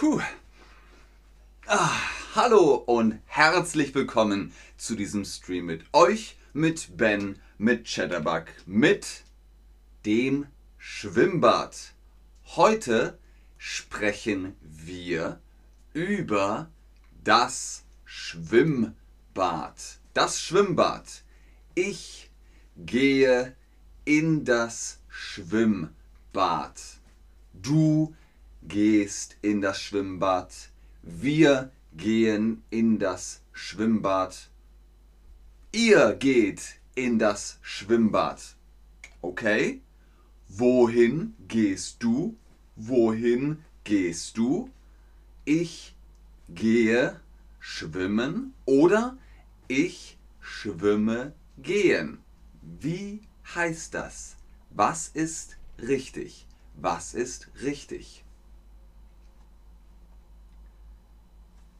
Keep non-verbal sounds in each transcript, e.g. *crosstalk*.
Puh. Ah, hallo und herzlich willkommen zu diesem Stream mit euch, mit Ben, mit Chatterbug, mit dem Schwimmbad. Heute sprechen wir über das Schwimmbad. Das Schwimmbad. Ich gehe in das Schwimmbad. Du gehst in das Schwimmbad. Wir gehen in das Schwimmbad. Ihr geht in das Schwimmbad. Okay? Wohin gehst du? Wohin gehst du? Ich gehe schwimmen oder ich schwimme gehen. Wie heißt das? Was ist richtig? Was ist richtig?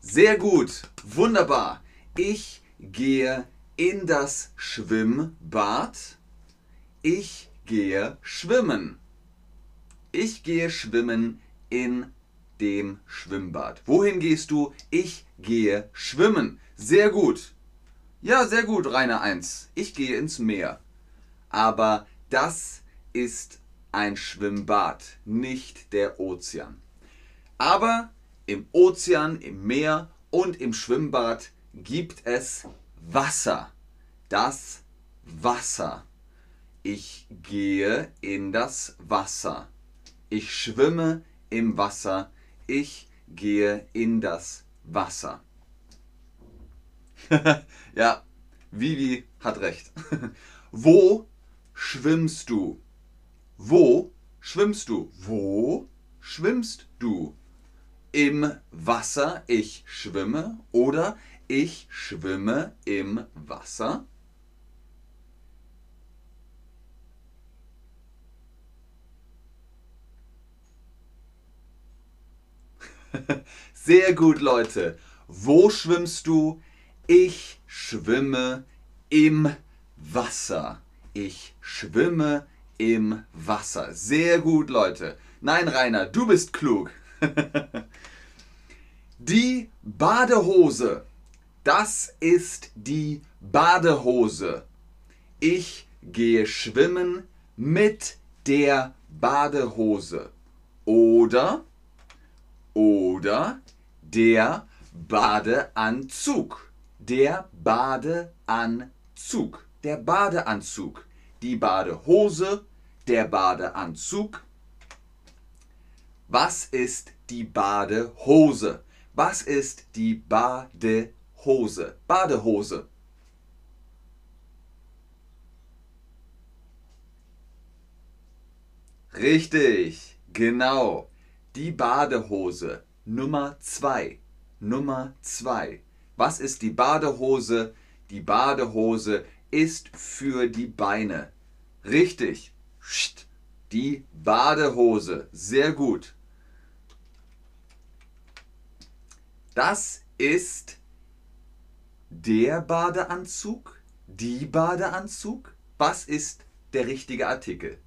Sehr gut, wunderbar. Ich gehe in das Schwimmbad. Ich gehe schwimmen. Ich gehe schwimmen in dem Schwimmbad. Wohin gehst du? Ich gehe schwimmen. Sehr gut. Ja, sehr gut, Rainer 1. Ich gehe ins Meer. Aber das ist ein Schwimmbad, nicht der Ozean. Aber im Ozean, im Meer und im Schwimmbad gibt es Wasser. Das Wasser. Ich gehe in das Wasser. Ich schwimme im Wasser. Ich gehe in das Wasser. *laughs* ja, Vivi hat recht. *laughs* Wo schwimmst du? Wo schwimmst du? Wo schwimmst du? Im Wasser, ich schwimme oder ich schwimme im Wasser. *laughs* Sehr gut, Leute. Wo schwimmst du? Ich schwimme im Wasser. Ich schwimme im Wasser. Sehr gut, Leute. Nein, Rainer, du bist klug. *laughs* die Badehose. Das ist die Badehose. Ich gehe schwimmen mit der Badehose. Oder, oder der Badeanzug. Der Badeanzug. Der Badeanzug. Die Badehose, der Badeanzug was ist die Badehose? Was ist die Badehose? Badehose. Richtig, genau. Die Badehose Nummer 2. Nummer 2. Was ist die Badehose? Die Badehose ist für die Beine. Richtig. Die Badehose. Sehr gut. Das ist der Badeanzug, die Badeanzug. Was ist der richtige Artikel?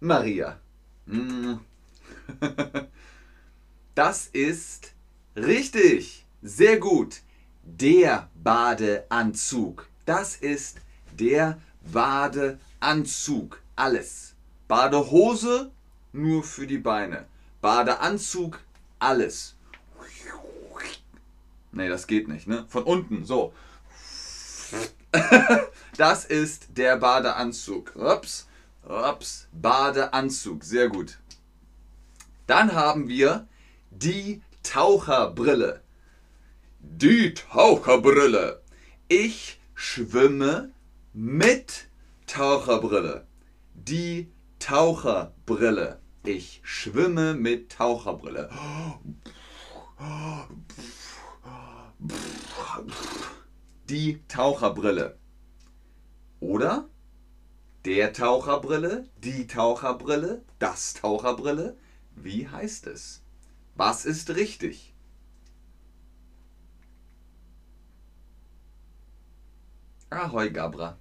Maria. Mm. *laughs* Das ist richtig. Sehr gut. Der Badeanzug. Das ist der Badeanzug. Alles. Badehose nur für die Beine. Badeanzug, alles. Nee, das geht nicht, ne? Von unten, so. *laughs* Das ist der Badeanzug. Ups, ups, Badeanzug, sehr gut. Dann haben wir die Taucherbrille. Die Taucherbrille. Ich schwimme mit Taucherbrille. Die Taucherbrille. Ich schwimme mit Taucherbrille. Die Taucherbrille. Oder der Taucherbrille, die Taucherbrille, das Taucherbrille. Wie heißt es? Was ist richtig? Ahoi, Gabra.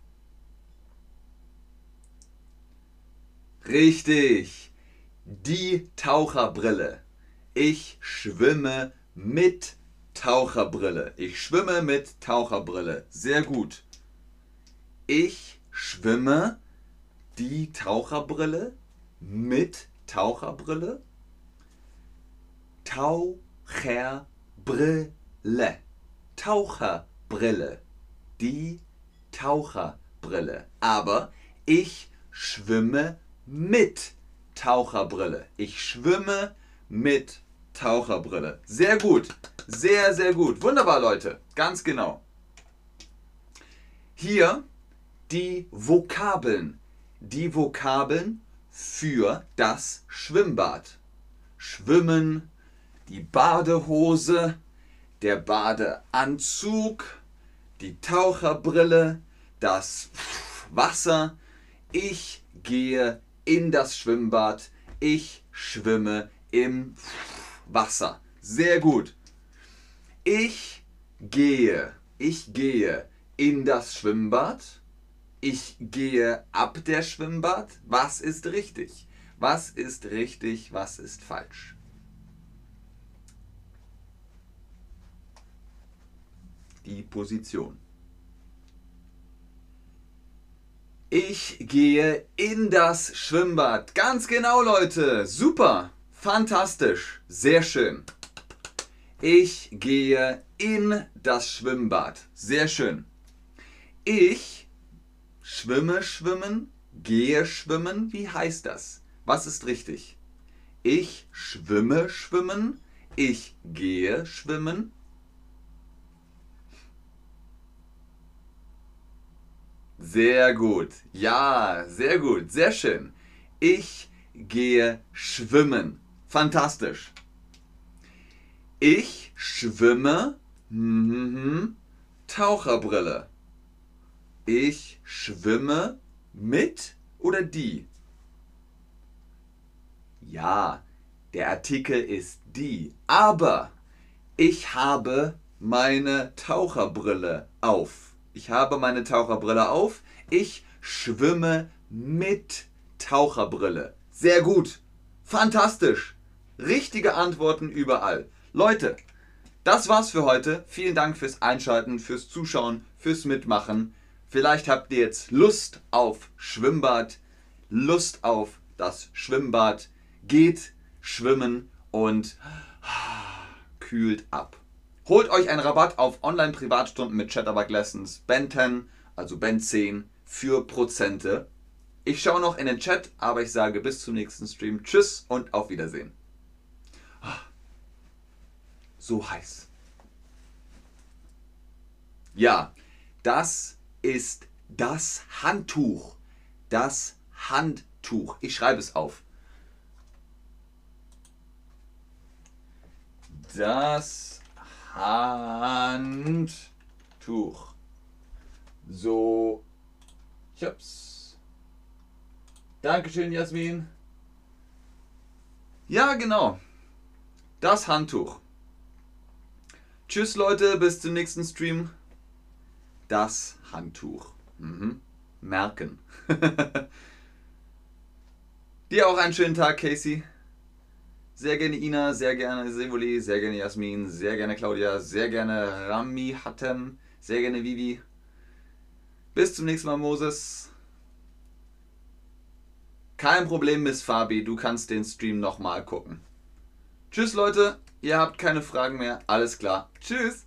Richtig. Die Taucherbrille. Ich schwimme mit Taucherbrille. Ich schwimme mit Taucherbrille. Sehr gut. Ich schwimme die Taucherbrille mit Taucherbrille. Taucherbrille. Taucherbrille. Die Taucherbrille. Aber ich schwimme mit Taucherbrille. Ich schwimme mit Taucherbrille. Sehr gut. Sehr, sehr gut. Wunderbar, Leute. Ganz genau. Hier die Vokabeln. Die Vokabeln für das Schwimmbad. Schwimmen, die Badehose, der Badeanzug, die Taucherbrille, das Wasser. Ich gehe in das Schwimmbad. Ich schwimme im Wasser. Sehr gut. Ich gehe, ich gehe in das Schwimmbad. Ich gehe ab der Schwimmbad. Was ist richtig? Was ist richtig? Was ist falsch? Die Position. Ich gehe in das Schwimmbad. Ganz genau, Leute. Super. Fantastisch. Sehr schön. Ich gehe in das Schwimmbad. Sehr schön. Ich schwimme, schwimmen, gehe schwimmen. Wie heißt das? Was ist richtig? Ich schwimme, schwimmen. Ich gehe schwimmen. Sehr gut. Ja, sehr gut. Sehr schön. Ich gehe schwimmen. Fantastisch. Ich schwimme. Mhm, Taucherbrille. Ich schwimme mit oder die? Ja, der Artikel ist die. Aber ich habe meine Taucherbrille auf. Ich habe meine Taucherbrille auf. Ich schwimme mit Taucherbrille. Sehr gut. Fantastisch. Richtige Antworten überall. Leute, das war's für heute. Vielen Dank fürs Einschalten, fürs Zuschauen, fürs Mitmachen. Vielleicht habt ihr jetzt Lust auf Schwimmbad, Lust auf das Schwimmbad. Geht schwimmen und *sighs* kühlt ab. Holt euch einen Rabatt auf Online-Privatstunden mit Chatterbug Lessons Ben 10, also Ben 10 für Prozente. Ich schaue noch in den Chat, aber ich sage bis zum nächsten Stream. Tschüss und auf Wiedersehen. So heiß. Ja, das ist das Handtuch. Das Handtuch. Ich schreibe es auf. Das Handtuch. So. Ich hab's. Dankeschön, Jasmin. Ja, genau. Das Handtuch. Tschüss, Leute. Bis zum nächsten Stream. Das Handtuch. Mhm. Merken. *laughs* Dir auch einen schönen Tag, Casey. Sehr gerne Ina, sehr gerne Sevoli, sehr gerne Jasmin, sehr gerne Claudia, sehr gerne Rami Hatem, sehr gerne Vivi. Bis zum nächsten Mal, Moses. Kein Problem, Miss Fabi, du kannst den Stream nochmal gucken. Tschüss, Leute. Ihr habt keine Fragen mehr. Alles klar. Tschüss.